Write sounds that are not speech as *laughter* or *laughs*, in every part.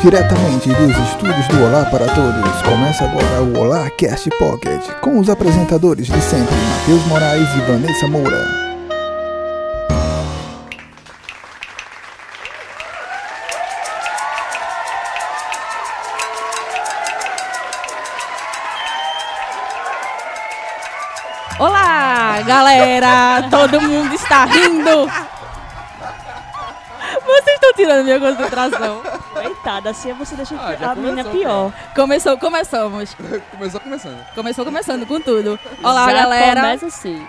Diretamente dos estúdios do Olá para Todos, começa agora o Olá Cast Pocket, com os apresentadores de sempre, Matheus Moraes e Vanessa Moura. Olá, galera! Todo mundo está rindo! Vocês estão tirando minha concentração. Assim você deixa Ah, a menina pior. Começou, começamos. *laughs* Começou começando. Começou começando com tudo. Olá, Já galera. Começa assim.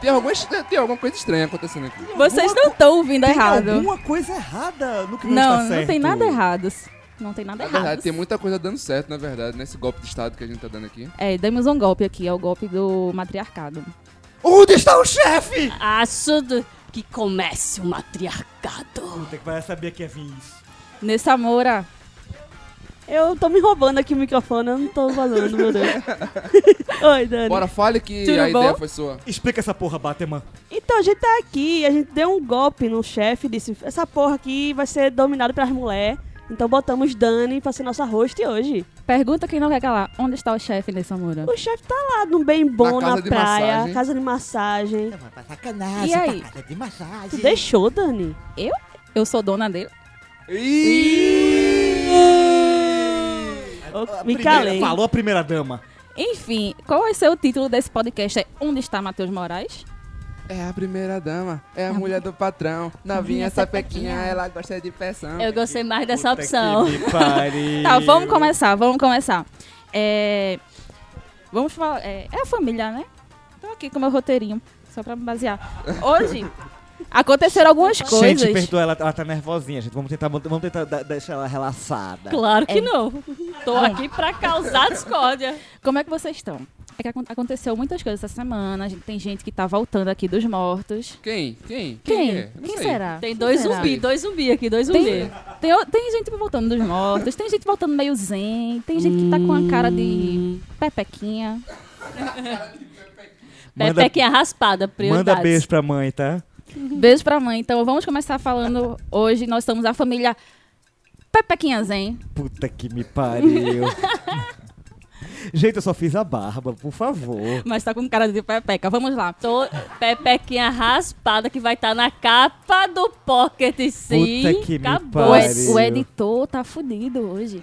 Tem alguma, est- tem alguma coisa estranha acontecendo aqui. Vocês não estão ouvindo Tem errado. alguma coisa errada no que não, Não, está certo. não tem nada errado. Não tem nada Na errado. verdade, tem muita coisa dando certo, na verdade, nesse golpe de estado que a gente tá dando aqui. É, demos um golpe aqui, é o golpe do matriarcado. Onde está o chefe? Acho que comece o matriarcado. Puta que vai saber que ia vir isso. Nessa Moura. Eu tô me roubando aqui o microfone, eu não tô falando, meu Deus. *laughs* Oi, Dani. Bora, fale que Tudo a bom? ideia foi sua. Explica essa porra, Batman. Então, a gente tá aqui, a gente deu um golpe no chefe, disse, essa porra aqui vai ser dominada pelas mulheres. Então botamos Dani pra ser nossa host hoje. Pergunta quem não quer calar. Onde está o chefe nessa Moura? O chefe tá lá, num bem bom Na na, casa de praia, massagem. casa de massagem. Sacanagem, E aí? tá de massagem. Tu deixou, Dani? Eu sou dona dele. A me primeira- calei. Falou a primeira dama. Enfim, qual vai ser o título desse podcast? É Onde está Matheus Moraes? É a primeira dama, é a mulher do patrão. Novinha, sapequinha, sapequinha. ela gosta de peção. Eu gostei mais dessa Puta opção. que me pariu. Tá, vamos começar, vamos começar. É, Vamos falar. É, é a família, né? Tô aqui com meu roteirinho, só pra me basear. Hoje aconteceram algumas coisas. Gente, perdoa, ela, ela tá nervosinha, gente. Vamos tentar, vamos tentar deixar ela relaxada. Claro que É. não. Tô aqui pra causar discórdia. Como é que vocês estão? É que acon- aconteceu muitas coisas essa semana. A gente tem gente que tá voltando aqui dos mortos. Quem? Quem? Quem? é? Eu não Quem será? Tem Quem dois será? zumbi, dois zumbi aqui, dois Tem, zumbi. tem, o- tem gente voltando dos mortos, tem gente voltando meio zen, tem gente que tá com a cara de pepequinha. Manda, Pepequinha raspada, prioridades. manda beijo pra mãe, tá? Beijo pra mãe. Então vamos começar falando hoje. Nós estamos a família Pepequinha Zen. Puta que me pariu. *laughs* gente, eu só fiz a barba, por favor. Mas tá com cara de pepeca. Vamos lá. Tô Pepequinha raspada que vai estar na capa do Pocket sim. Puta que me Acabou. O, pariu. o editor tá fudido hoje.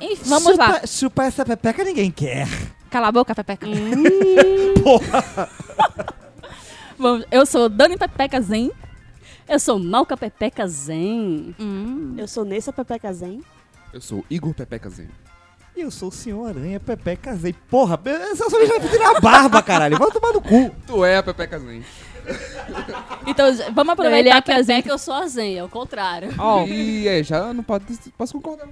Enfim, vamos chupa, lá. Chupar essa pepeca ninguém quer. Cala a boca, Pepeca. *laughs* Porra. *laughs* Vamos, eu sou Dani Pepeca Zen. Eu sou Malca Pepeca Zen. Hum. Eu sou Nessa Pepeca Zen. Eu sou Igor Pepecazinho. E eu sou o senhor Aranha Pepeca Zen. Porra, eu só já vai tirar a barba, caralho. Vai tomar no cu. Tu é a Pepecazinho. *laughs* Então, j- vamos Não, ele é aproveitar a que a Pepeca, gente... eu sou a Zen, é o contrário. Ó, E é, já não pode, posso concordar.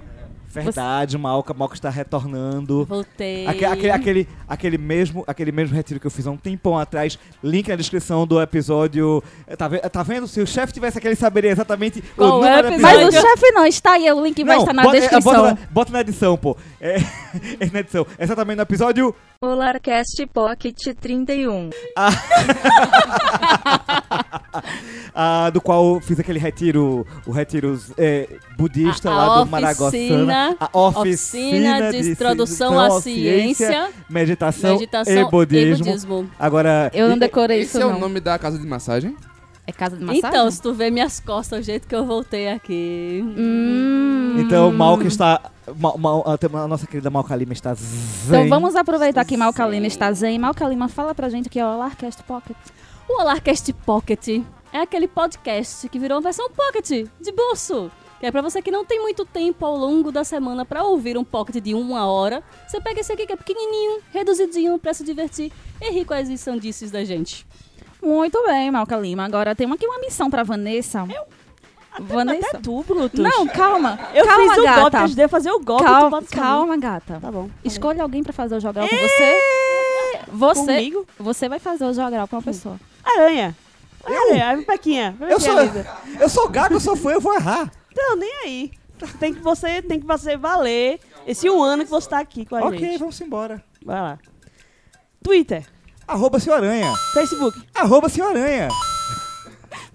Verdade, Malca. Malca está retornando. Voltei. Aque- Aquele, aquele, aquele, mesmo, aquele mesmo retiro que eu fiz há um tempão atrás, link na descrição do episódio. Tá, ve- tá vendo? Se o chefe tivesse aquele, ele saberia exatamente Qual o é número o do mas o chefe não está aí. O link vai Não, estar na bota, é, descrição. Bota na, bota na edição, pô. É, *laughs* é na edição. Exatamente no episódio. Polarcast Pocket 31. *laughs* ah, do qual fiz aquele retiro, o retiro é, budista A- a lá do Maragossana. A oficina, Oficina de introdução à ciência, meditação, meditação e budismo. e budismo. Agora, Eu não e- decorei Esse isso, é o não. nome da casa de massagem? É casa de massagem? Então, se tu vê minhas costas, o jeito que eu voltei aqui. Hum. Então, Malca está. Mal, Mal- a, a nossa querida Malca Lima está zen. Então vamos aproveitar que Malca Lima está zen. Malca Lima, fala pra gente aqui, ó, Larcast Pocket. O Alarcast Pocket é aquele podcast que virou uma versão pocket, de bolso. Que é pra você que não tem muito tempo ao longo da semana pra ouvir um pocket de uma hora. Você pega esse aqui que é pequenininho, reduzidinho, pra se divertir e rir com as sandices da gente. Muito bem, Malca Lima. Agora temos aqui uma missão pra Vanessa. Eu? Vanessa? Até tu, Brutus. Não, calma. eu calma, fiz o gata. golpe, eu ajudei a fazer o golpe. Calma, calma, gata. Tá bom. Escolha alguém pra fazer o jogral com você. Você, Comigo? você vai fazer o jogral com uma pessoa. Aranha. Aranha, a Pepequinha. Eu sou, eu sou gago, eu sou fã, eu vou errar. Então, nem aí. Tem que você, tem que você valer esse um ano que você tá aqui com a ok, gente. vamos embora. Vai lá. Twitter, Arroba Senhor Aranha. Facebook. Arroba Senhor Aranha.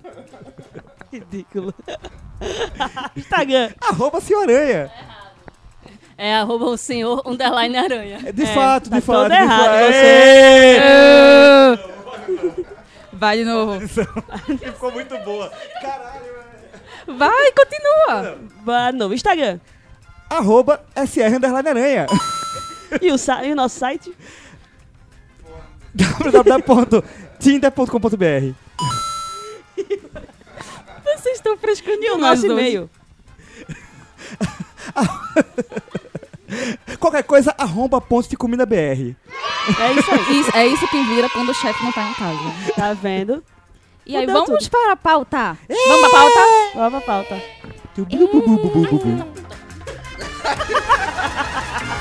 *laughs* Ridículo. *laughs* Instagram. Arroba senhoranha. É arroba o senhor underline aranha. É, De É, fato, tá de fato. todo de errado fato. você. Vai de novo. *laughs* Ficou muito boa. Caralho, velho. Vai, continua. Vá no Instagram. Arroba SR underline aranha. E o, e o nosso site? www.tinder.com.br Vocês estão frescando E o nosso e-mail? *laughs* Qualquer coisa, arromba ponto de comida BR. É isso aí. Isso- é isso que vira quando o chefe não tá em casa. Tá vendo? E aí, Mudou vamos tudo. para a pauta. Vamos para a pauta? Vamos pra pauta. Bom,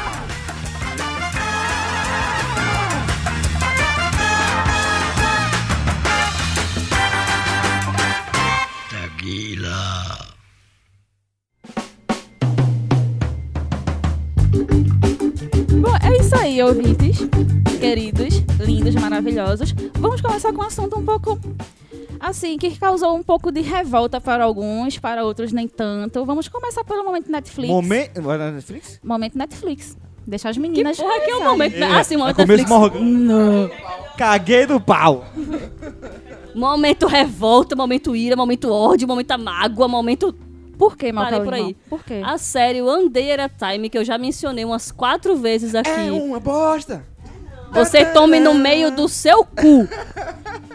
*laughs* aí, ouvintes. Queridos, lindos, maravilhosos. Vamos começar com um assunto um pouco... Assim, que causou um pouco de revolta para alguns, para outros nem tanto. Vamos começar pelo momento Netflix. Momento. Netflix? Momento Netflix. Deixa as Que meninas. porra que é o momento. Ah, sim, o momento É começo Netflix. Morgan. Não. Caguei no pau. Momento revolta, momento ira, momento ódio, momento mágoa, momento. Por que, Parei Malcolm? por aí. Por quê? A série One Day at a Time, que eu já mencionei umas quatro vezes aqui. É uma bosta. Você tome no meio do seu cu.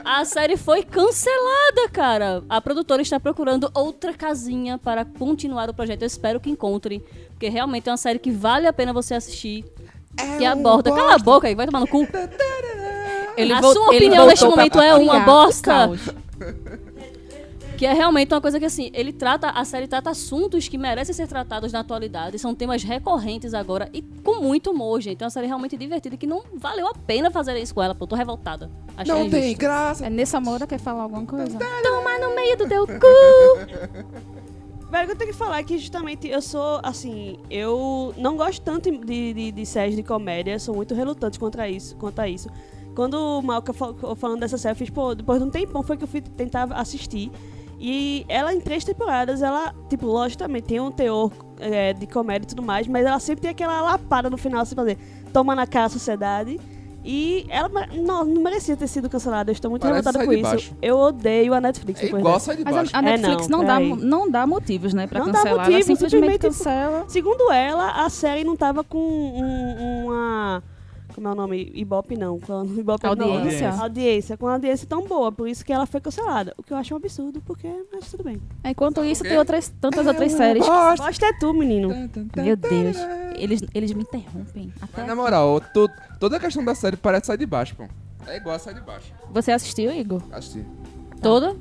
A série foi cancelada, cara. A produtora está procurando outra casinha para continuar o projeto. Eu espero que encontrem. Porque realmente é uma série que vale a pena você assistir. É que uma aborda. Cala a bosta. boca aí, vai tomar no cu. Ele a sua opinião neste momento é uma bosta. Que é realmente uma coisa que, assim, ele trata, a série trata assuntos que merecem ser tratados na atualidade, são temas recorrentes agora e com muito humor, gente. É uma série realmente divertida que não valeu a pena fazer isso com ela, pô. Tô revoltada. Achei Não tem injusto. graça. É nessa Moura quer falar alguma coisa? Toma no meio do teu cu! *laughs* Velho, o que eu tenho que falar é que justamente eu sou, assim, eu não gosto tanto de, de, de séries de comédia, sou muito relutante contra isso, quanto a isso. Quando o Malca falou falando dessa série, eu fiz, pô, depois de um tempão foi que eu fui tentar assistir. E ela, em três temporadas, ela, tipo, lógico também tem um teor é, de comédia e tudo mais, mas ela sempre tem aquela lapada no final, assim, fazer toma na cara a sociedade. E ela não, não merecia ter sido cancelada, eu estou muito Parece revoltada com isso. Baixo. Eu odeio a Netflix É igual dessa. sai de Mas baixo. a, a É, Netflix não, não, dá, não dá motivos, né, pra Não dá cancelar. Ela motivo, simplesmente, simplesmente- cancela. Segundo ela, a série não tava com um- uma. Como é o nome? Ibope não. com- *laughs* Ibope não. Audiência. Audiência. Com uma audiência tão boa, por isso que ela foi cancelada. O que eu acho um absurdo, porque. Mas tudo bem. Enquanto isso, tem outras, tantas É outras séries. bosta. Gosta é tu, menino. Meu Deus. Eles, eles me interrompem. Até Mas, na moral, to- toda a questão da série parece sai de baixo, pô. É igual a sai de baixo. Você assistiu, Igor? Assisti. Toda?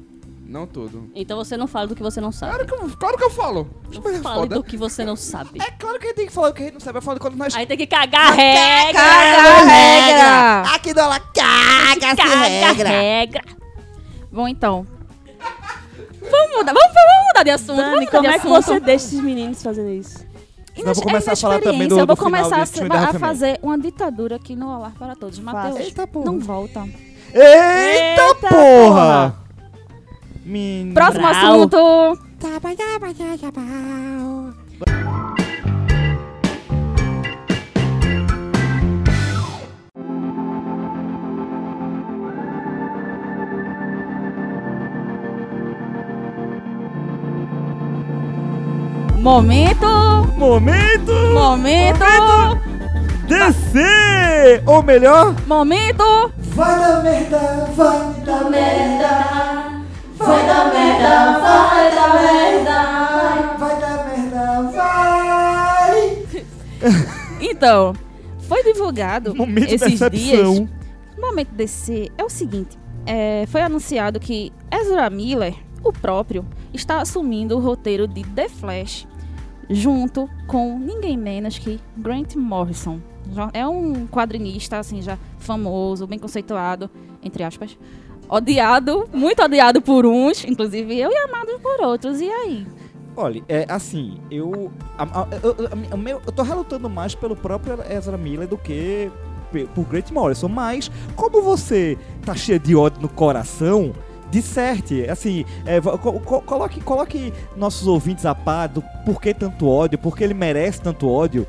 Não tudo. Então você não fala do que você não sabe. Claro que eu, claro que eu falo. Não Mas é fale foda. do que você não sabe. É claro que a gente tem que falar o que a gente não sabe. Afinal de contas, nós. Aí tem que cagar a regra! regra! Aqui do ela caga Caga a regra! Bom, então. Vamos mudar, vamos, vamos mudar de assunto. vamos Dani, mudar como de é que assunto. você deixa esses meninos fazendo isso? Eu vou começar é a falar também do- Eu vou do final começar a, a fazer uma ditadura aqui no Olhar para Todos. Matheus, Eita porra. não volta. Eita, Eita, porra! Menina. Próximo assunto. Momento, Momento! momento, DC! Ou melhor, momento. vai dar merda, vai dar merda. Vai dar merda, vai dar merda! Vai dar merda, vai! *laughs* Então, foi divulgado Momento de esses dias. O momento DC é o seguinte: é, foi anunciado que Ezra Miller, o próprio, está assumindo o roteiro de The Flash, junto com ninguém menos que Grant Morrison. Já é um quadrinista assim já famoso, bem conceituado, entre aspas. Odiado, muito odiado por uns, inclusive eu, e amado por outros. E aí? Olha, é assim, eu, a- a- a- meu- eu tô relutando mais pelo próprio Ezra Miller do que por Grant Morrison, mas como você tá cheio de ódio no coração, Disserte, assim, é, co- co- coloque, coloque nossos ouvintes a par do por que tanto ódio, por que ele merece tanto ódio.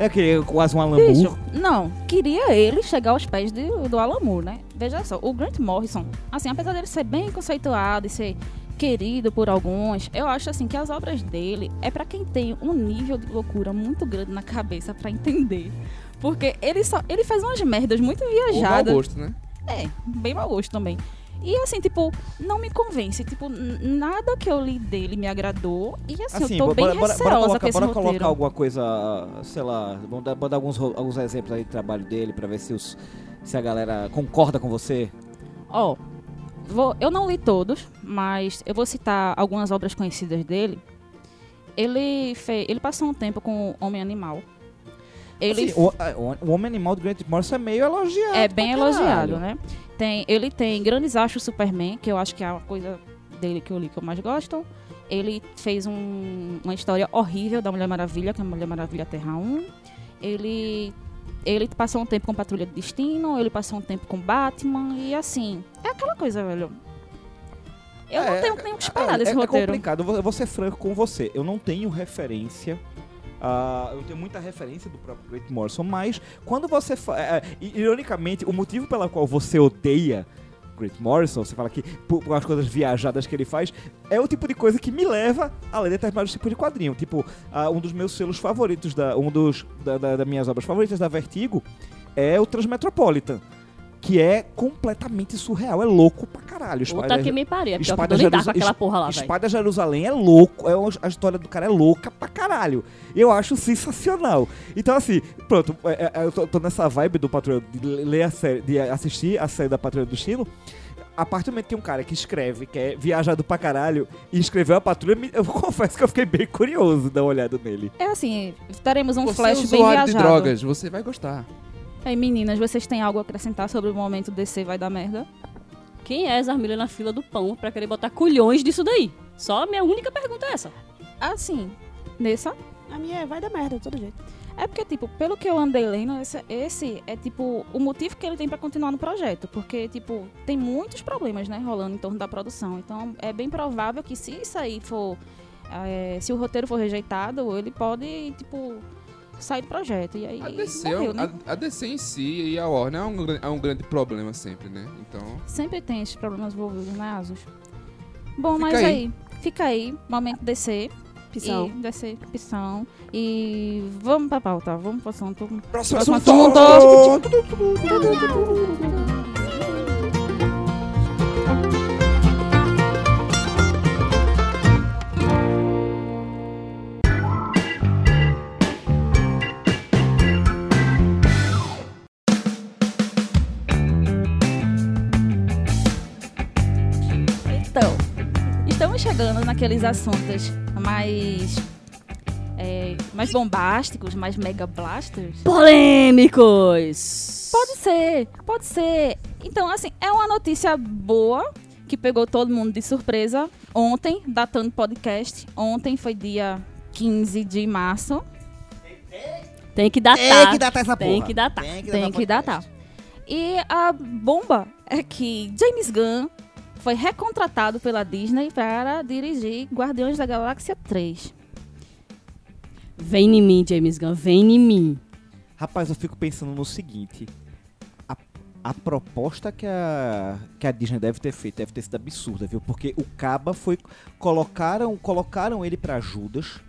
É que quase um Alan Bicho, não, queria ele chegar aos pés de- do Moore, né? Veja só, o Grant Morrison, assim, apesar dele ser bem conceituado e ser querido por alguns, eu acho assim que as obras dele é pra quem tem um nível de loucura muito grande na cabeça pra entender. Porque ele só ele faz umas merdas muito Ou mau viajadas. gosto, né? É, bem mau gosto também. E assim, tipo, não me convence. Tipo, nada que eu li dele me agradou. E assim, Assim, eu tô bora, bem bora, receosa bora com colocar, esse bora roteiro. colocar alguma coisa, sei lá, vamos dar, vamos dar alguns, alguns exemplos aí do trabalho dele pra ver se, os, se a galera concorda com você. Ó, vou, eu não li todos, mas eu vou citar algumas obras conhecidas dele. Ele fez, ele passou um tempo com o Homem Animal. Ele Assim, o, o- Homem Animal do Grant Morrison é meio elogiado. é bem elogiado, né? Tem, ele tem Grandes Achos Superman, que eu acho que é a coisa dele que eu li que eu mais gosto. Ele fez um- uma história horrível da Mulher Maravilha, que é a Mulher Maravilha Terra 1. Ele ele passou um tempo com Patrulha de Destino, ele passou um tempo com Batman e assim, é aquela coisa, velho. Eu não É, tenho nem o que esperar desse é, é roteiro. complicado, eu vou, eu vou ser franco com você. Eu não tenho referência. Ah, eu tenho muita referência do próprio Grant Morrison, mas quando você. i- ironicamente, o motivo pela qual você odeia Grant Morrison, você fala que por, por as coisas viajadas que ele faz, é o tipo de coisa que me leva a ler determinados tipos de quadrinho. Tipo, ah, um dos meus selos favoritos, da, um dos da, da- das minhas obras favoritas da Vertigo é o Transmetropolitan. Que é completamente surreal, é louco pra caralho. Puta que me pariu. É pior que com aquela porra lá, velho. Espada Jerusalém é louco, é uma- a história do cara é louca pra caralho. Eu acho sensacional. Então, assim, pronto, é- é- eu tô, tô nessa vibe do Patrulha, de ler a série, de assistir a série da Patrulha do Destino. A partir do momento que tem um cara que escreve, que é viajado pra caralho, e escreveu a patrulha, eu *laughs* confesso que eu fiquei bem curioso de dar uma olhada nele. É assim, teremos um Você é flash bem viajado. de drogas, você vai gostar. Aí, meninas, vocês têm algo a acrescentar sobre o momento DC vai dar merda? Quem é essa Armília na fila do pão pra querer botar culhões disso daí? Só a minha única pergunta é essa. Assim, nessa A minha é, vai dar merda, de todo jeito. É porque, tipo, pelo que eu andei lendo, esse, esse é, tipo, o motivo que ele tem pra continuar no projeto. Porque, tipo, tem muitos problemas, né, rolando em torno da produção. Então, é bem provável que se isso aí for... é, se o roteiro for rejeitado, ele pode, tipo, sair do projeto. E aí, A DC, é morreu, um- né? a, a DC em si e a Warner é um, é um grande problema sempre, né? Então, Sempre tem esses problemas envolvidos, né, Asus? Bom, Fica mas aí. aí. fica aí, momento DC. Pisão. E DC, opção. E vamos pra pauta, vamos pro assunto. Próximo Próximo assunto! Então, naqueles assuntos mais. é, mais bombásticos, mais mega blasters. Polêmicos! Pode ser, pode ser. Então, assim, é uma notícia boa que pegou todo mundo de surpresa. Ontem, datando podcast, ontem foi dia 15 de março. Tem que datar. Tem que datar essa porra. Tem que datar. Tem que Tem datar que podcast. datar. E a bomba é que James Gunn foi recontratado pela Disney para dirigir Guardiões da Galáxia 3. Vem em mim, James Gunn, vem em mim. Rapaz, eu fico pensando no seguinte. A, a proposta que a, que a Disney deve ter feito deve ter sido absurda, viu? Porque o Caba foi. Colocaram, colocaram ele pra Judas.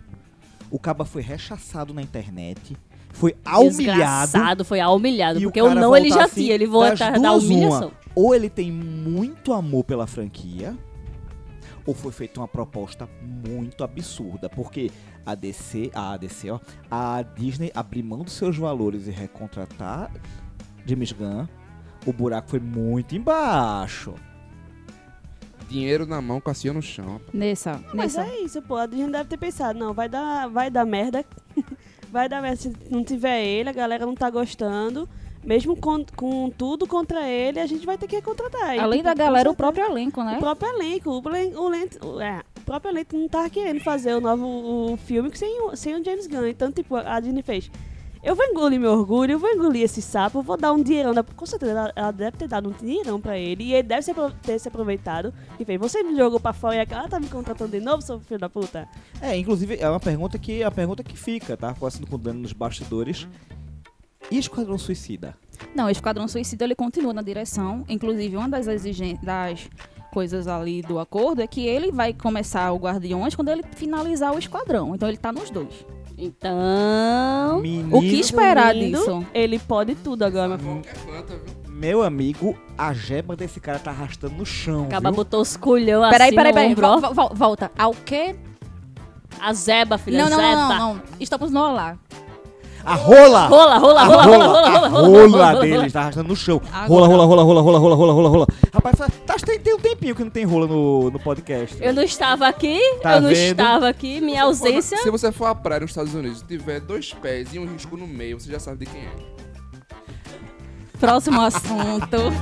O Caba foi rechaçado na internet. Foi humilhado. Desgraçado, foi humilhado. Porque o não ele já assim, tinha, ele volta das da humilhação. uma. Ou ele tem muito amor pela franquia, ou foi feita uma proposta muito absurda. Porque a DC, a DC, ó, a Disney abrir mão dos seus valores e recontratar James Gunn, o buraco foi muito embaixo. dinheiro na mão, cassinha no chão. Nessa, Mas nessa. é isso, pô. A gente deve ter pensado, não, vai dar, vai dar merda. *laughs* vai dar merda se não tiver ele, a galera não tá gostando. Mesmo com, com tudo contra ele, a gente vai ter que contratar. E, Além tipo, da galera, o próprio elenco, né? O próprio elenco. O, o, o- é, o próprio elenco não tava querendo fazer o novo o filme sem, o- sem o James Gunn. Então, tipo, a Disney fez. Eu vou engolir meu orgulho, eu vou engolir esse sapo, vou dar um dinheirão. Da... Com certeza ela, ela deve ter dado um dinheirão pra ele. E ele deve ser, ter se aproveitado. E fez, você me jogou pra fora e ela tá me contratando de novo, seu filho da puta. É, inclusive, é uma pergunta que, a pergunta que fica, tá? Conversando com o Dani nos bastidores. E Esquadrão Suicida? Não, Esquadrão Suicida ele continua na direção. Inclusive, uma das exigências das coisas ali do acordo é que ele vai começar o Guardiões quando ele finalizar o Esquadrão. Então ele tá nos dois. Então. Menino, O que esperar Resumindo, disso? Ele pode tudo agora, meu meu amigo, a jeba desse cara tá arrastando no chão, Acaba viu? botou os culhão assim. Peraí, peraí, peraí. Vol- vol- Volta. Ao quê? A zeba, filha. Não, não, zeba. não, não, não. Estamos no olá. A rola! Rola, rola, rola, rola, rola, rola, rola, rola rola, dele está arrastando no chão. Rola, rola, rola, rola, rola, rola, rola, rola, rola. Rapaz, faz- tá, tem, tem um tempinho que não tem rola no, no podcast. Eu não estava aqui, Tá eu não vendo? estava aqui, minha ausência. Se você for à praia nos Estados Unidos e tiver dois pés e um risco no meio, você já sabe de quem é. Próximo assunto.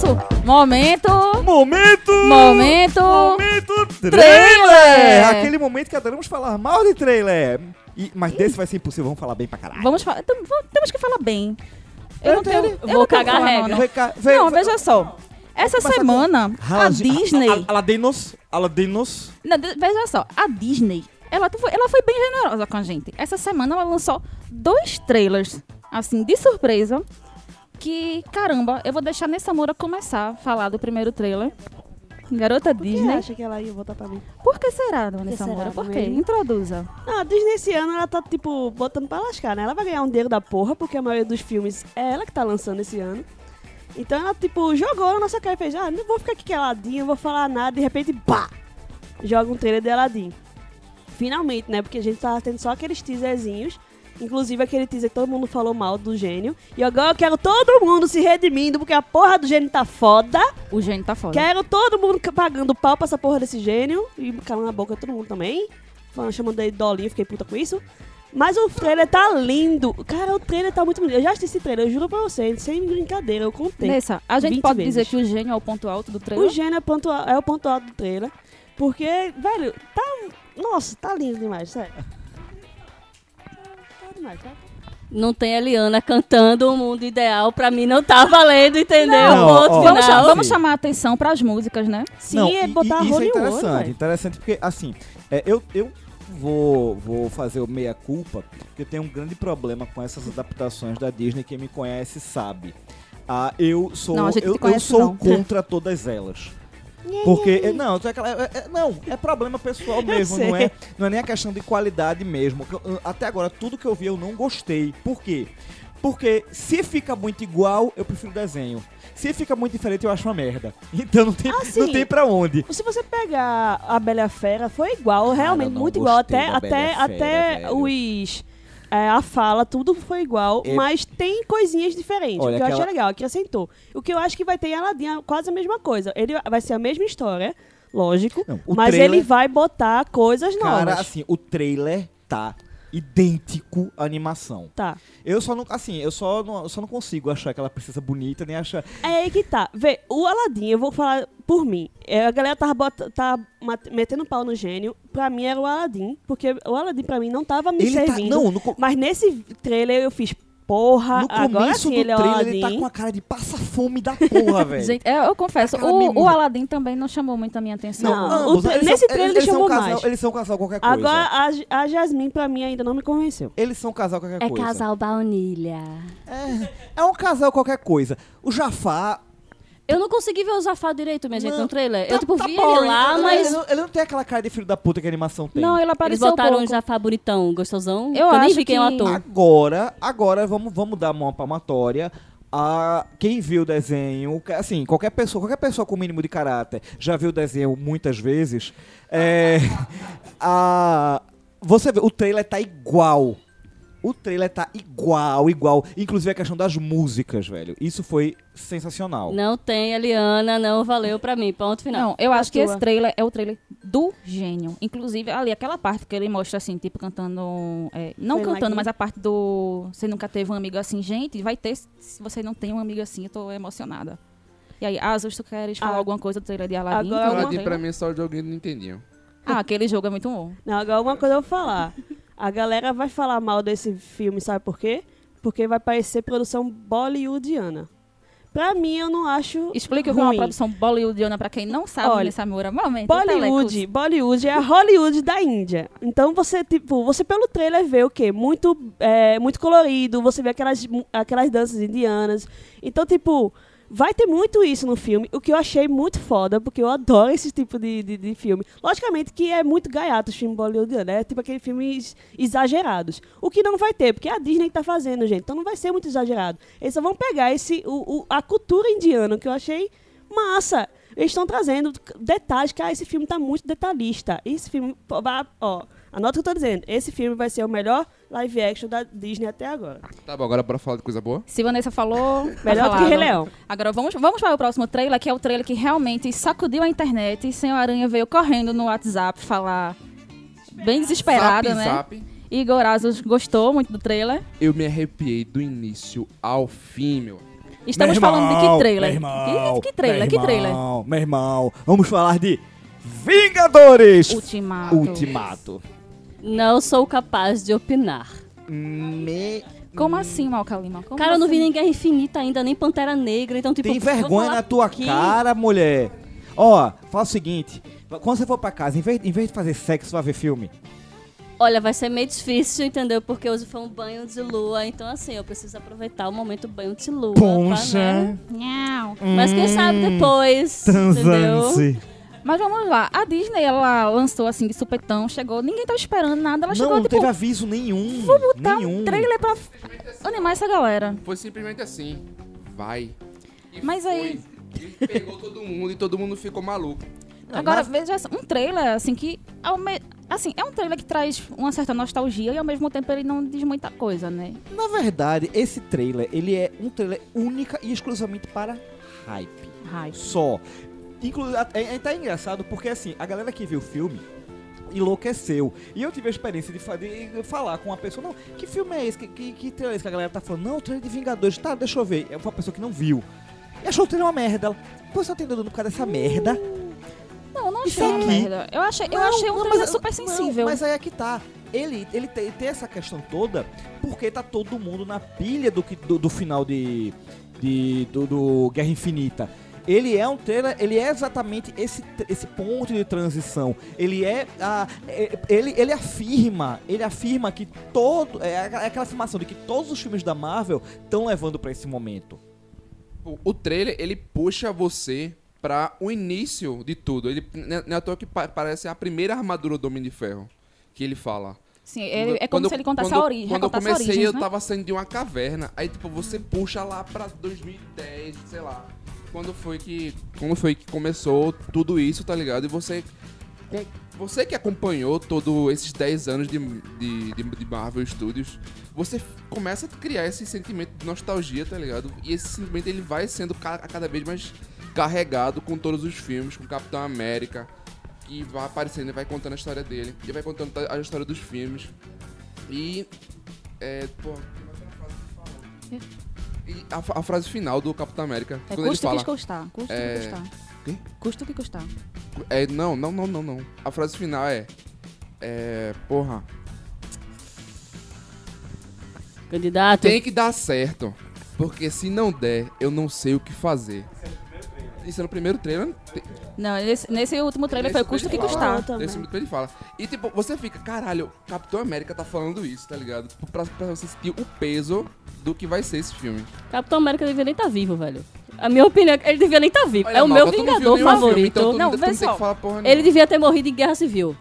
Nosso momento. Momento! Momento. Momento trailer! Trailer! Aquele momento que adoramos falar mal de trailer. E- mas desse vai ser impossível, vamos falar bem pra caralho. Vamos falar. Temos que falar bem. Eu não tenho. eu Vou não cagar falar, regra. Não, cá, vem- não vem- veja só. Essa semana, a Disney. A- a- Aladinos, Aladinos. Não, de- veja só, a Disney, ela foi, ela foi bem generosa com a gente. Essa semana ela lançou dois trailers, assim, de surpresa. Que, caramba, eu vou deixar Nessa Moura começar a falar do primeiro trailer. Garota Quem Disney. acha que ela ia voltar pra mim? Por que será, dona Nessa Moura? Por quê? Introduza. Ah, a Disney esse ano ela tá, tipo, botando pra lascar, né? Ela vai ganhar um dinheiro da porra, porque a maioria dos filmes é ela que tá lançando esse ano. Então ela, tipo, jogou na nossa cara e fez, ah, não vou ficar aqui caladinha, não vou falar nada, de repente, pá! Joga um trailer de Aladdin. Finalmente, né? Porque a gente tava tendo só aqueles teaserzinhos. Inclusive aquele teaser que todo mundo falou mal do gênio. E agora eu quero todo mundo se redimindo, porque a porra do gênio tá foda. O gênio tá foda. Quero todo mundo pagando pau pra essa porra desse gênio. E calando a boca todo mundo também. Falando, chamando ele dolinho, fiquei puta com isso. Mas o trailer tá lindo. Cara, o trailer tá muito bonito. Eu já assisti esse trailer, eu juro pra você, sem brincadeira, eu contei. Nessa, a gente 20 pode vezes. dizer que o gênio é o ponto alto do O trailer? gênio é, ponto, é o ponto alto do trailer. Porque, velho, tá. Nossa, tá lindo demais, sério. Tá? Não tem a Eliana cantando o mundo ideal, pra mim não tá valendo, entendeu? Não, ó, Vamos, final. cha- vamos chamar a atenção pras músicas, né? Sim, Não, é botar e, isso é em ouro, interessante, interessante porque assim, é, eu, eu vou, vou fazer o meia culpa, porque eu tenho um grande problema com essas adaptações da Disney, quem me conhece sabe. Ah, eu sou Não, eu, eu sou não. contra todas elas. Porque, não, é é- é- não, é problema pessoal *laughs* mesmo, não é, não é nem a questão de qualidade mesmo. Até agora, tudo que eu vi eu não gostei. Por quê? Porque se fica muito igual, eu prefiro desenho. Se fica muito diferente, eu acho uma merda. *laughs* Então não tem, Ah, não tem pra onde. Se você pegar a Bela Fera, foi igual, realmente, muito igual. Até, até, Fera, até velho. os. É, a fala, tudo foi igual, É- mas tem coisinhas diferentes. Olha, o que eu aquela- achei legal, acrescentou. O que eu acho que vai ter em Aladdin é quase a mesma coisa. Ele vai ser a mesma história, lógico, Não, mas trailer- ele vai botar coisas Cara, novas. assim, o trailer tá idêntico à animação. Tá. Eu só não, assim, eu só não, eu só não consigo achar aquela princesa bonita, nem achar... É aí que tá. Vê, o Aladdin, eu vou falar por mim. É, a galera tava bota- tá mat- metendo pau no gênio. Pra mim era o Aladdin, porque o Aladdin pra mim não tava me Ele tá, servindo. não, no, Mas nesse trailer eu fiz, porra, no agora começo sim do ele é o trailer Aladdin. ele tá com a cara de passa fome da porra, *laughs* velho. Gente, eu, eu confesso, o, o Aladdin também não chamou muito a minha atenção. Não, ambos, o tra- eles nesse são- trailer eles ele chamou casal, mais. Eles são um casal qualquer coisa. Agora a, a Jasmine pra mim ainda não me convenceu. Eles são um casal qualquer É coisa. casal baunilha. É, é um casal qualquer coisa. O Jafar... Eu não consegui ver o Zafar direito, minha gente, no trailer. tá- eu, tipo, tá vi boring. ele lá, mas... Ele, não- ele não tem aquela cara de filho da puta que a animação tem. Não, ele Eles apareceu botaram pouco. o Jafar bonitão, gostosão. Eu que nem acho vi quem é o que- ator. Agora, agora vamos, vamos dar uma palmatória a quem viu o desenho, que- assim, qualquer pessoa, qualquer pessoa com mínimo de caráter já viu o desenho muitas vezes. É, *laughs* a, você vê, o trailer tá igual. O trailer tá igual, igual. Inclusive a questão das músicas, velho. Isso foi sensacional. Não tem, Eliana, não valeu pra mim. Ponto final. Não, eu acho que tua. esse trailer é o trailer do gênio. Inclusive, ali, aquela parte que ele mostra, assim, tipo, cantando... é, não Like cantando, mas a parte do... Você nunca teve um amigo assim. Gente, vai ter... Se você não tem um amigo assim, eu tô emocionada. E aí, Asus, tu queres falar Ah, alguma coisa do trailer de Aladdin? agora Aladdin pra mim é só o joguinho do Nintendinho. Ah, aquele jogo é muito bom. Não, agora uma coisa eu vou falar. A galera vai falar mal desse filme, sabe por quê? Porque vai parecer produção bollywoodiana. Pra mim, eu não acho Explica o que é uma ruim. produção bollywoodiana pra quem não sabe, Olha, nessa Samura. Momento, Bollywood, Bollywood é a Hollywood da Índia. Então você, tipo, você pelo trailer vê o quê? Muito, é, muito colorido, você vê aquelas, aquelas danças indianas. Então, tipo, vai ter muito isso no filme, o que eu achei muito foda, porque eu adoro esse tipo de, de, de filme. Logicamente que é muito gaiato os filmes bollywoodianos, é tipo aqueles filmes exagerados. O que não vai ter, porque é a Disney que tá fazendo, gente. Então não vai ser muito exagerado. Eles só vão pegar esse, o, o- a cultura indiana, que eu achei massa. Eles estão trazendo detalhes, que ah, esse filme tá muito detalhista. Esse filme, ó, anota o que eu tô dizendo. Esse filme vai ser o melhor live action da Disney até agora. Tá bom, agora bora falar de coisa boa? Se Vanessa falou, *laughs* Melhor do que. Rei Leão. Agora vamos, vamos para o próximo trailer, que é o trailer que realmente sacudiu a internet. E Senhor Aranha veio correndo no WhatsApp falar bem desesperado, Zap, né? zap. Igor Asos gostou muito do trailer. Eu me arrepiei do início ao fim, meu. Estamos Meu falando de irmão, que trailer? meu irmão, que, que trailer? meu Que trailer? irmão, Meu irmão, vamos falar de Vingadores Ultimato. Ultimato. Não sou capaz de opinar. Me... Como assim, Malca Lima? Como Cara, eu não vi assim? nem Guerra Infinita ainda, nem Pantera Negra, então tipo... Tem vergonha na tua aqui. cara, mulher. Ó, fala o seguinte. Quando você for pra casa, em vez, em vez de fazer sexo, vai ver filme. Olha, vai ser meio difícil, entendeu? Porque hoje foi um banho de lua, então assim, eu preciso aproveitar o momento banho de lua. pra, né? Mas quem sabe depois, entendeu? Mas vamos lá. A Disney, ela lançou assim de supetão, chegou. Ninguém tava esperando nada. Ela Não, chegou não tipo, teve aviso nenhum. vou botar nenhum. um trailer pra animar essa galera. Foi simplesmente assim. Vai. E Mas foi. aí- E pegou todo mundo e todo mundo ficou maluco. Agora, veja só, um trailer, assim, que. ao me- Assim, é um trailer que traz uma certa nostalgia e ao mesmo tempo ele não diz muita coisa, né? Na verdade, esse trailer, ele é um trailer única e exclusivamente para hype. Hype. Só. Inclu é, é até engraçado porque, assim, a galera que viu o filme enlouqueceu. E eu tive a experiência de, fa- de falar com uma pessoa, não, que filme é esse? Que, que, que trailer é esse que a galera tá falando? Não, o trailer de Vingadores. Tá, deixa eu ver. É uma pessoa que não viu. E achou o trailer uma merda. Ela, pô, você tá entendendo por causa dessa merda? Não, não achei uma merda. Eu achei, eu Não, achei um não, trailer mas- super não, sensível. mas aí é que tá. Ele, ele tem, tem essa questão toda porque tá todo mundo na pilha do, que- do, do final de, de do, do Guerra Infinita. Ele é um trailer, ele é exatamente esse, esse ponto de transição. Ele é a, é- ele, ele afirma, ele afirma que todo é aquela é aquela afirmação de que todos os filmes da Marvel estão levando pra esse momento. O, o trailer, ele puxa você pra o início de tudo. Ele, não é à toa que pa- parece a primeira armadura do Homem de Ferro. Que ele fala. Sim, ele- é como Quando- se ele contasse quando- a origem. Quando eu comecei, origens, eu né? tava saindo de uma caverna. Aí, tipo, você puxa lá pra 2010, sei lá. Quando foi que. Quando foi que começou tudo isso, tá ligado? E você. Você que acompanhou todos esses 10 anos de, de, de, Marvel Studios, você começa a criar esse sentimento de nostalgia, tá ligado? E esse sentimento ele vai sendo ca- cada vez mais carregado com todos os filmes, com Capitão América, que vai aparecendo e vai contando a história dele, e vai contando a história dos filmes. E. É. Pô. é que era a E a, a frase final do Capitão América. É quando ele custo que fala. custar. Custo É, que custar. quê? Custo que custar. É, não, não, não, não, não. A frase final é. É. Porra. Candidato. Tem que dar certo. Porque se não der, eu não sei o que fazer. Isso é no primeiro trailer. Não, nesse, nesse último trailer Nesse foi custo que custar. também. Nesse momento ele fala. E tipo, você fica, caralho, Capitão América tá falando isso, tá ligado? Pra, pra você sentir o peso do que vai ser esse filme. Capitão América devia nem estar vivo, velho. A minha opinião é que ele devia nem estar vivo. Olha, é o meu Vingador nenhum filme, favorito. então Não, vê só. Ele devia ter morrido em Guerra Civil.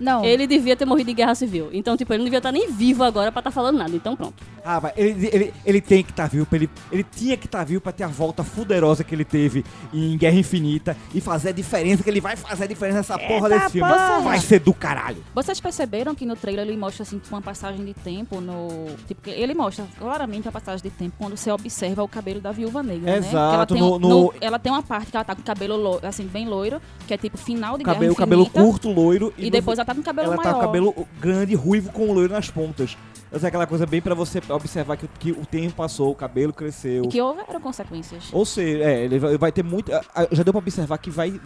Não. Ele devia ter morrido em guerra civil. Então, tipo, ele não devia estar nem vivo agora pra estar falando nada. Então, pronto. Ah, vai. Ele, ele, ele tem que estar vivo, pra ele, ele tinha que estar vivo pra ter a volta fuderosa que ele teve em Guerra Infinita e fazer a diferença, que ele vai fazer a diferença nessa porra desse filme. porra! Vai ser do caralho. Vocês perceberam que no trailer ele mostra assim uma passagem de tempo no. Tipo, que ele mostra claramente a passagem de tempo quando você observa o cabelo da viúva negra. né? Que ela Exato, tem, no- um- no- ela tem uma parte que ela tá com o cabelo lo- assim, bem loiro, que é tipo final de Cabelo, Guerra cabelo Infinita, curto, loiro. E, no- depois ela tá com o cabelo ela maior. tá com cabelo grande, ruivo com loiro nas pontas. Essa é aquela coisa bem pra você observar que, que o tempo passou, o cabelo cresceu. E que houveram consequências. Ou seja, é, ele vai, vai ter muito. Já deu pra observar que vai,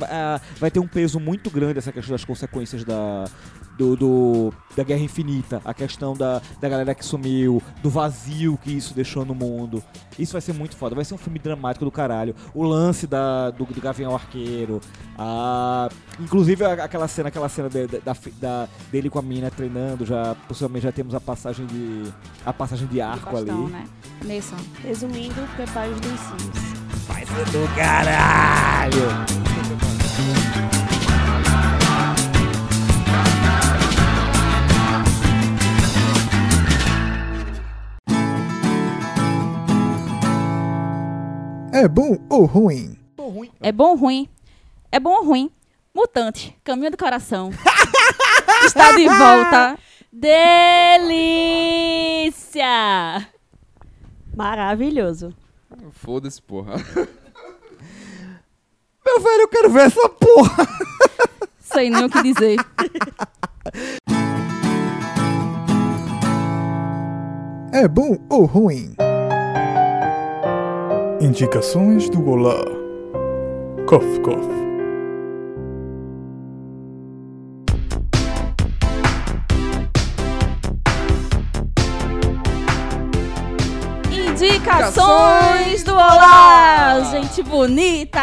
vai ter um peso muito grande essa questão das consequências da, do, do- da Guerra Infinita. A questão da, da galera que sumiu, do vazio que isso deixou no mundo. Isso vai ser muito foda. Vai ser um filme dramático do caralho. O lance da, do, do Gavião Arqueiro. A, inclusive aquela cena, aquela cena de- de- da, da- dele com a mina treinando. Já, possivelmente já temos a passagem de. A passagem de De arco bastão, ali. né? Nessa. Resumindo, prepare os lencinhos. Vai ser do caralho! É bom ou ruim? Tô ruim. É bom ou ruim? É bom ou ruim? Mutante, caminho do coração. *laughs* está de volta. Delícia! Maravilhoso. Foda-se, porra. *laughs* Meu velho, eu quero ver essa porra! Sei nem o que dizer. É bom ou ruim? Indicações do Olá. Cof, cof. Indicações do Olá, gente bonita.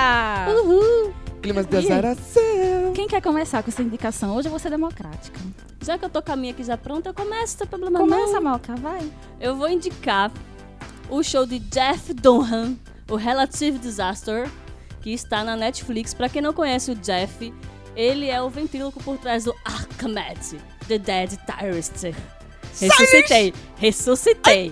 Uhul! Climas de azaração. Quem quer começar com essa indicação? Hoje eu vou ser democrática. Já que eu tô com a minha aqui já pronta, eu começo, não tem problema Começa, não. Malca, vai. Eu vou indicar o show de Jeff Dunham, o Relative Disaster, que está na Netflix. Pra quem não conhece o Jeff, ele é o ventríloco por trás do Archimedes, The Dead Terrorist. Ressuscitei, ressuscitei.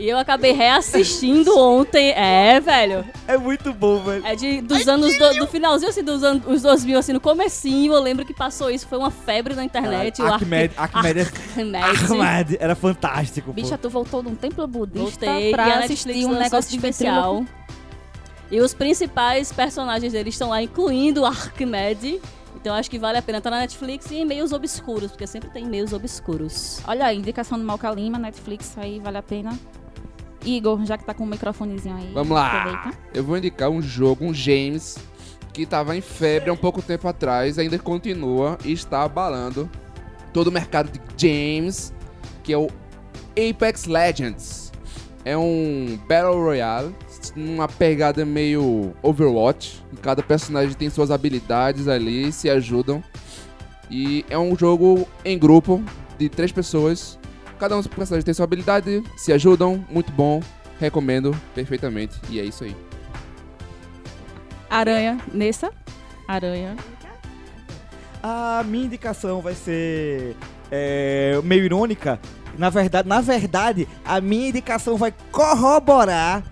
E eu acabei reassistindo ontem. É, velho. É muito bom, velho. É de, dos anos do, do finalzinho assim, dos anos os 2000, assim, no comecinho, eu lembro que passou isso, foi uma febre na internet. o Arquimedes, Arqui- Arquimedes, Arquimedes. Era fantástico, Bicha, pô. tu voltou num templo budista Voltei, pra e assistir um negócio especial. E os principais personagens dele estão lá, incluindo o Arquimedes. Então acho que vale a pena estar na Netflix e em meios obscuros, porque sempre tem meios obscuros. Olha aí, indicação do Malca Lima, Netflix, aí vale a pena. Igor, já que tá com o microfonezinho aí. Vamos lá. aproveita. Eu vou indicar um jogo, um James, que tava em febre há um pouco tempo atrás, ainda continua e está abalando todo o mercado de James, que é o Apex Legends. É um Battle Royale, uma pegada meio Overwatch. Cada personagem tem suas habilidades ali, se ajudam. E é um jogo em grupo de três pessoas. Cada um dos personagens tem sua habilidade, se ajudam, muito bom. Recomendo perfeitamente. E é isso aí. Aranha, Nessa. Aranha. A minha indicação vai ser é, meio irônica. Na verdade, na verdade, a minha indicação vai corroborar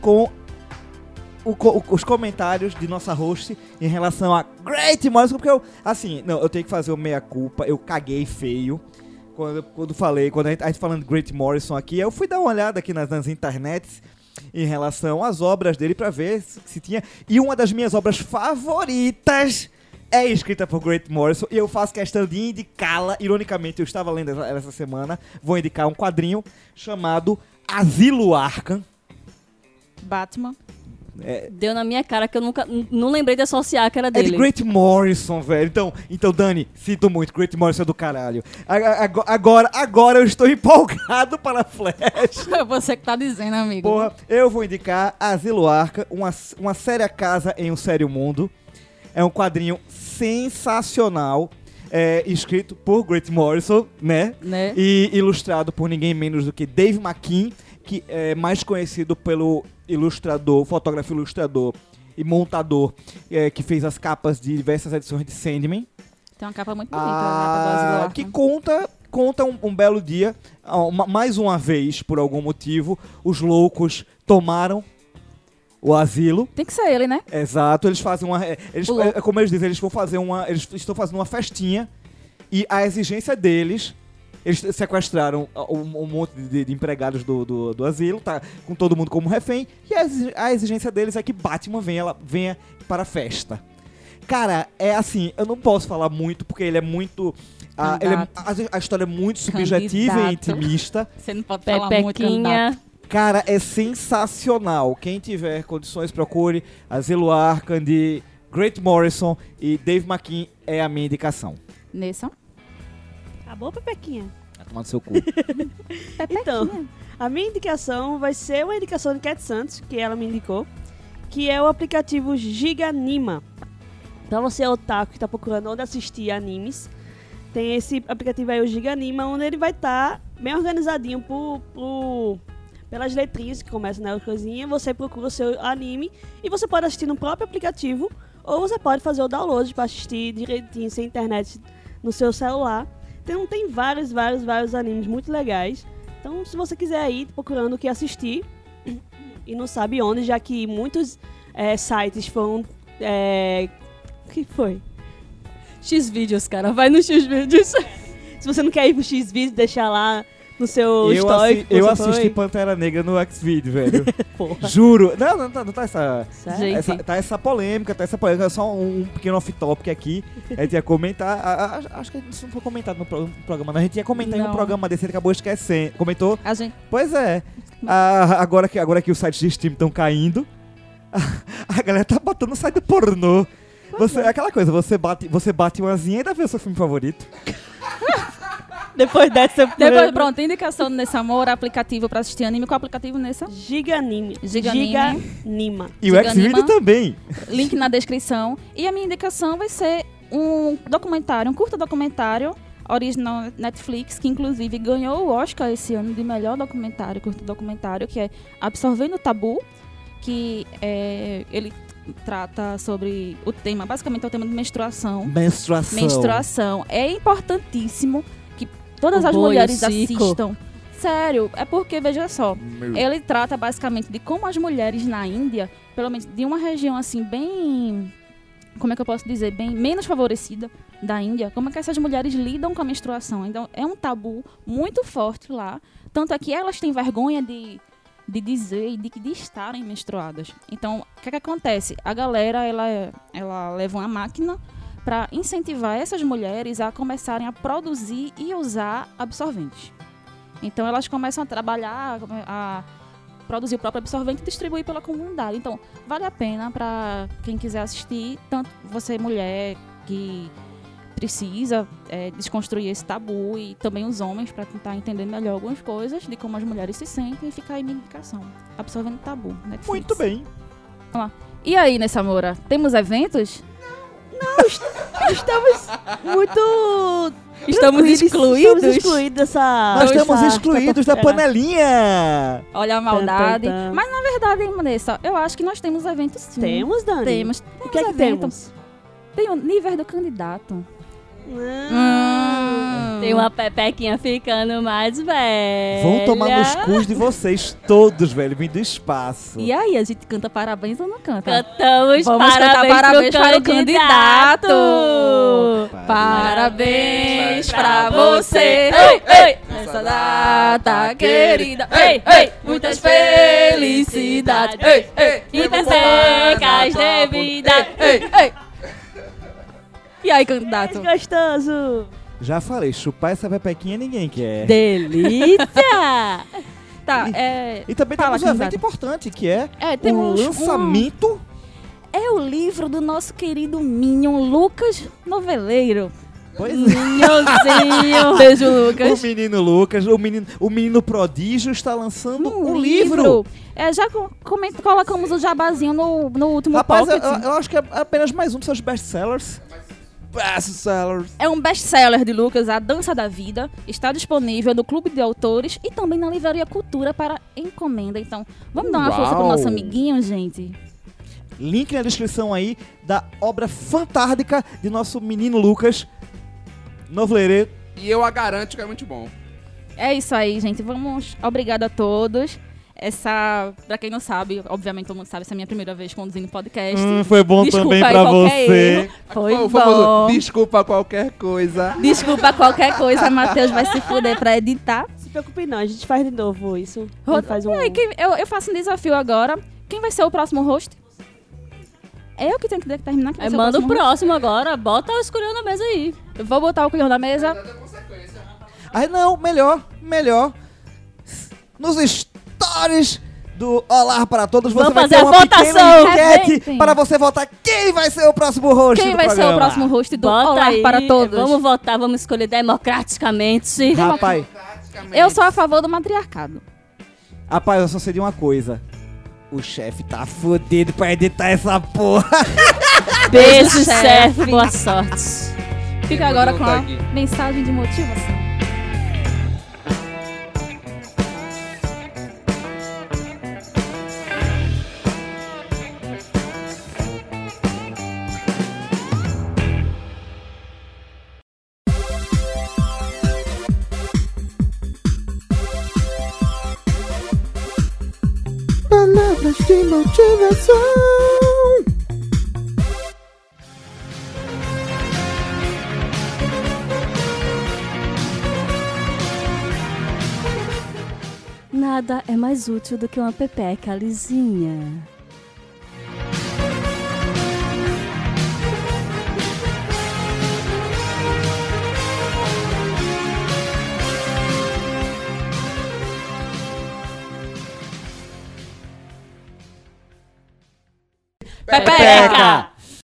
com o co- os comentários de nossa host em relação a Great Morrison, porque eu, assim, não, eu tenho que fazer o meia-culpa, eu caguei feio. Quando, quando falei, quando a gente, a gente falando de Great Morrison aqui, eu fui dar uma olhada aqui nas, nas internets em relação às obras dele pra ver se, se tinha. E uma das minhas obras favoritas é escrita por Great Morrison e eu faço questão de indicá-la. Ironicamente, eu estava lendo essa, essa semana, vou indicar um quadrinho chamado Asilo Arkham. Batman. É, Deu na minha cara que eu nunca. Não lembrei de associar que era É de dele. Great Morrison, velho. Então, então, Dani, sinto muito. Great Morrison é do caralho. A- a- ago- Agora, agora eu estou *laughs* empolgado para Flash. *laughs* Você que tá dizendo, amigo. Porra, eu vou indicar Asilo Arca, uma, uma séria casa em um sério mundo. É um quadrinho sensacional, é, escrito por Great Morrison, né? Né? E ilustrado por ninguém menos do que Dave McKean, que é mais conhecido pelo ilustrador, fotógrafo ilustrador e montador é, que fez as capas de diversas edições de Sandman. Tem uma capa muito bonita. a capa do Ah, Asgard. que conta conta um, um belo dia, ah, uma- mais uma vez, por algum motivo, os loucos tomaram o asilo. Tem que ser ele, né? Exato, eles fazem uma. é, Eles, louco. é, como eles dizem, eles vão fazer uma. Eles estão fazendo uma festinha e a exigência deles. Eles sequestraram um, um monte de, de empregados do, do, do asilo, tá com todo mundo como refém, e a, exi- a exigência deles é que Batman venha, venha para a festa. Cara, é assim, eu não posso falar muito porque ele é muito. ah, ele é- a, a história é muito subjetiva e Candidato. intimista. Você não pode falar muito candidato. Pepequinha. Cara, é sensacional. Quem tiver condições, procure Asilo Arkham de Great Morrison e Dave McKean é a minha indicação. Nessa. Acabou, Pepequinha? Vai tomar no seu cu. *laughs* Então, a minha indicação vai ser uma indicação de Cat Santos, que ela me indicou, que é o aplicativo Giganima. Então você é otaku que tá procurando onde assistir animes, tem esse aplicativo aí, o Giganima, onde ele vai estar bem organizadinho por, por- pelas letrinhas que começam na coisinha, você procura o seu anime e você pode assistir no próprio aplicativo ou você pode fazer o download para assistir direitinho sem internet no seu celular. Então tem vários, vários, vários animes muito legais. Então, se você quiser ir procurando o que assistir *coughs* e não sabe onde, já que muitos é, sites foram. É... O que foi? X-Vídeos, cara. Vai no X-Vídeos. *laughs* Se você não quer ir pro X-Vídeo, deixar lá no seu eu assi- eu assisti foi. Pantera Negra no X-Video, velho. *laughs* Porra. Juro. Não, não, tá- não tá essa, essa. Tá essa polêmica, tá essa polêmica. Só um, um pequeno off-topic aqui. A gente ia comentar. a- a- acho que isso não foi comentado no, pro- no programa, não. A gente ia comentar em um Não. programa desse, ele acabou esquecendo. Comentou? A gente. Pois é. Ah, agora, que, agora que os sites de Steam estão caindo, *laughs* a galera tá botando site pornô. Você, é aquela coisa, você bate, você bate uma zinha e ainda vê o seu filme favorito. *laughs* Depois dessa. Depois, pronto, indicação do Nesse Amor, aplicativo pra assistir anime. Qual aplicativo nessa? Giganime. Giganime. Giganima. E o X-Video Anima. também. Link na descrição. E a minha indicação vai ser um documentário, um curto documentário original Netflix, que inclusive ganhou o Oscar esse ano de melhor documentário, curto documentário, que é Absorvendo o Tabu, que é, ele trata sobre o tema, basicamente é o tema de menstruação. Menstruação. Menstruação. É importantíssimo todas O as boi, mulheres assistam. Sério, é porque, veja só, ele trata basicamente de como as mulheres na Índia, pelo menos de uma região assim bem. Como é que eu posso dizer? Bem menos favorecida da Índia, como é que essas mulheres lidam com a menstruação. Então, é um tabu muito forte lá. Tanto é que elas têm vergonha de, de dizer e de, de estarem menstruadas. Então, o que, é que acontece? A galera, ela, ela leva uma máquina para incentivar essas mulheres a começarem a produzir e usar absorventes. Então elas começam a trabalhar, a produzir o próprio absorvente e distribuir pela comunidade. Então vale a pena para quem quiser assistir, tanto você mulher que precisa é, desconstruir esse tabu e também os homens para tentar entender melhor algumas coisas de como as mulheres se sentem e ficar aí minha indicação. Absorvendo tabu. Netflix. Muito bem. E aí, Nessa Moura, temos eventos? Estamos muito. Estamos excluídos? Estamos excluídos dessa. Nós estamos excluídos da panelinha. Olha a maldade. Mas na verdade, hein, Vanessa, eu acho que nós temos eventos sim. Temos, Dani? Temos. O que é que eventos. temos? Tem o nível do candidato. Ah. Tem uma pepequinha ficando mais velha. Vão tomar nos cus de vocês todos, velho. Vim do espaço. E aí, a gente canta parabéns ou não canta? Cantamos Vamos parabéns, cantar parabéns pro para o candidato. candidato. Parabéns pra você. Ei, ei. Nessa data querida. Ei, ei. Muitas felicidades. Ei, ei. E persecas de vida. Ei, ei. E aí, candidato? Que gostoso! Já falei, chupar essa pepequinha ninguém quer. Delícia! *laughs* Tá, é... E também Fala, temos um evento importante, que é É, o um- lançamento É o livro do nosso querido Minion Lucas Noveleiro. Pois é. Minhãozinho. *laughs* Beijo, O Lucas. menino Lucas, o menino, o menino prodígio está lançando um, livro. É, já co- coment- colocamos o jabazinho no, no último Rapaz, eu, eu acho que é apenas mais um dos seus best-sellers. Best-sellers. É um best-seller de Lucas, A Dança da Vida. Está disponível no Clube de Autores e também na Livraria Cultura para encomenda. Então, vamos dar uma força pro Uau. nosso amiguinho, gente? Link na descrição aí da obra fantástica de nosso menino Lucas. Novo Lerê. E eu a garanto que é muito bom. É isso aí, gente. Vamos. Obrigada a todos. Essa, pra quem não sabe, obviamente todo mundo sabe, essa é a minha primeira vez conduzindo podcast. Hum, foi bom Desculpa também pra qualquer você. erro. Foi O famoso, bom. Desculpa qualquer coisa. Desculpa qualquer coisa, Matheus vai se fuder pra editar. Se preocupe não, a gente faz de novo isso. A Ro- gente faz um... E aí, quem- eu, eu faço um desafio agora. Quem vai ser o próximo host? É eu que tenho que determinar quem vai ser manda o o próximo próximo agora. Bota o escolheu na mesa aí. Eu vou botar o colhão na mesa. Aí não, melhor, melhor. Nos stories do Olá para Todos, você Vamos vai fazer ter a uma votação. pequena enquete Reventem. para você votar quem vai ser o próximo host Quem do vai ser o programa. próximo host do Bota Olá aí. para Todos? Vamos votar, vamos escolher democraticamente. Rapaz, Eu sou a favor do matriarcado. rapaz, eu só sei de uma coisa. O chefe tá fudido pra editar essa porra. Beijo, chefe. chefe. Boa sorte. Fica agora com a aqui. mensagem de motivação. Motivação. Nada é mais útil do que uma pepeca lisinha. Pepeca!